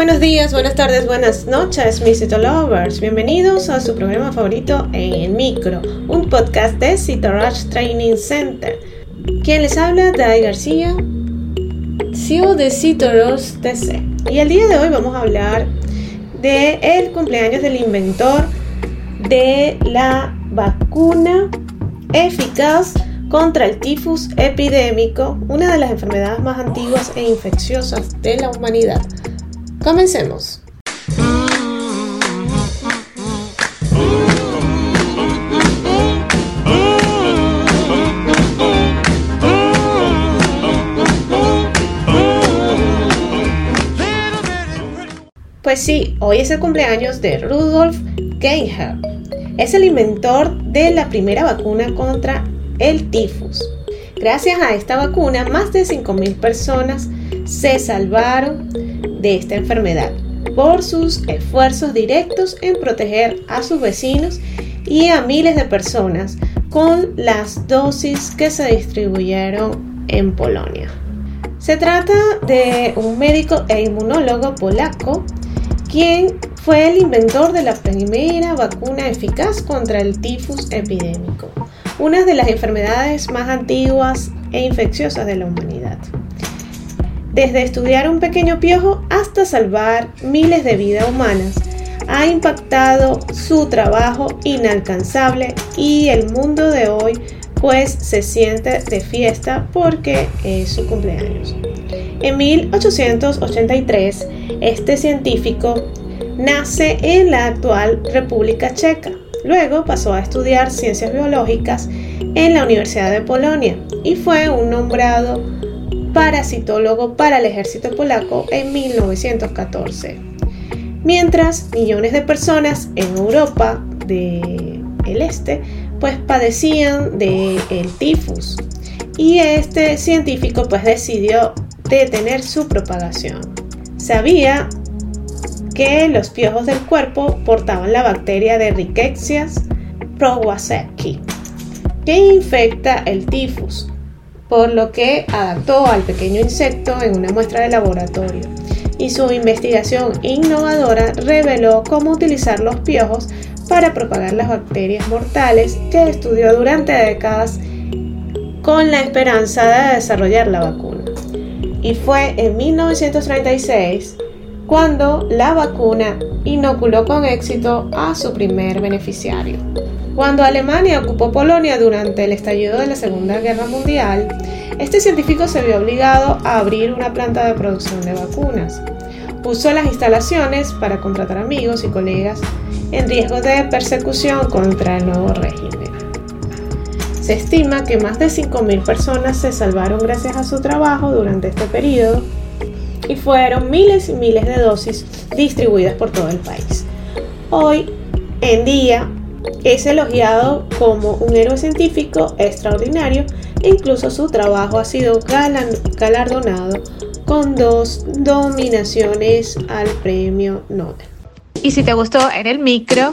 Buenos días, buenas tardes, buenas noches, mis Cito Lovers. Bienvenidos a su programa favorito en micro, un podcast de Cito Rush Training Center. Quien les habla, Dai García, CEO de Cito Rush TC. Y el día de hoy vamos a hablar de el cumpleaños del inventor de la vacuna eficaz contra el tifus epidémico, una de las enfermedades más antiguas e infecciosas de la humanidad. Comencemos. Pues sí, hoy es el cumpleaños de Rudolf Geiger. Es el inventor de la primera vacuna contra el tifus. Gracias a esta vacuna, más de 5.000 personas se salvaron de esta enfermedad por sus esfuerzos directos en proteger a sus vecinos y a miles de personas con las dosis que se distribuyeron en Polonia. Se trata de un médico e inmunólogo polaco quien fue el inventor de la primera vacuna eficaz contra el tifus epidémico, una de las enfermedades más antiguas e infecciosas de la humanidad desde estudiar un pequeño piojo hasta salvar miles de vidas humanas. Ha impactado su trabajo inalcanzable y el mundo de hoy pues se siente de fiesta porque es su cumpleaños. En 1883, este científico nace en la actual República Checa. Luego pasó a estudiar ciencias biológicas en la Universidad de Polonia y fue un nombrado parasitólogo para el ejército polaco en 1914. Mientras millones de personas en Europa del este pues padecían de el tifus y este científico pues decidió detener su propagación. Sabía que los piojos del cuerpo portaban la bacteria de Rickettsia prowazekii que infecta el tifus por lo que adaptó al pequeño insecto en una muestra de laboratorio. Y su investigación innovadora reveló cómo utilizar los piojos para propagar las bacterias mortales que estudió durante décadas con la esperanza de desarrollar la vacuna. Y fue en 1936 cuando la vacuna inoculó con éxito a su primer beneficiario. Cuando Alemania ocupó Polonia durante el estallido de la Segunda Guerra Mundial, este científico se vio obligado a abrir una planta de producción de vacunas. Usó las instalaciones para contratar amigos y colegas en riesgo de persecución contra el nuevo régimen. Se estima que más de 5.000 personas se salvaron gracias a su trabajo durante este periodo y fueron miles y miles de dosis distribuidas por todo el país. Hoy en día, es elogiado como un héroe científico extraordinario e incluso su trabajo ha sido galardonado con dos nominaciones al premio Nobel. Y si te gustó en el micro,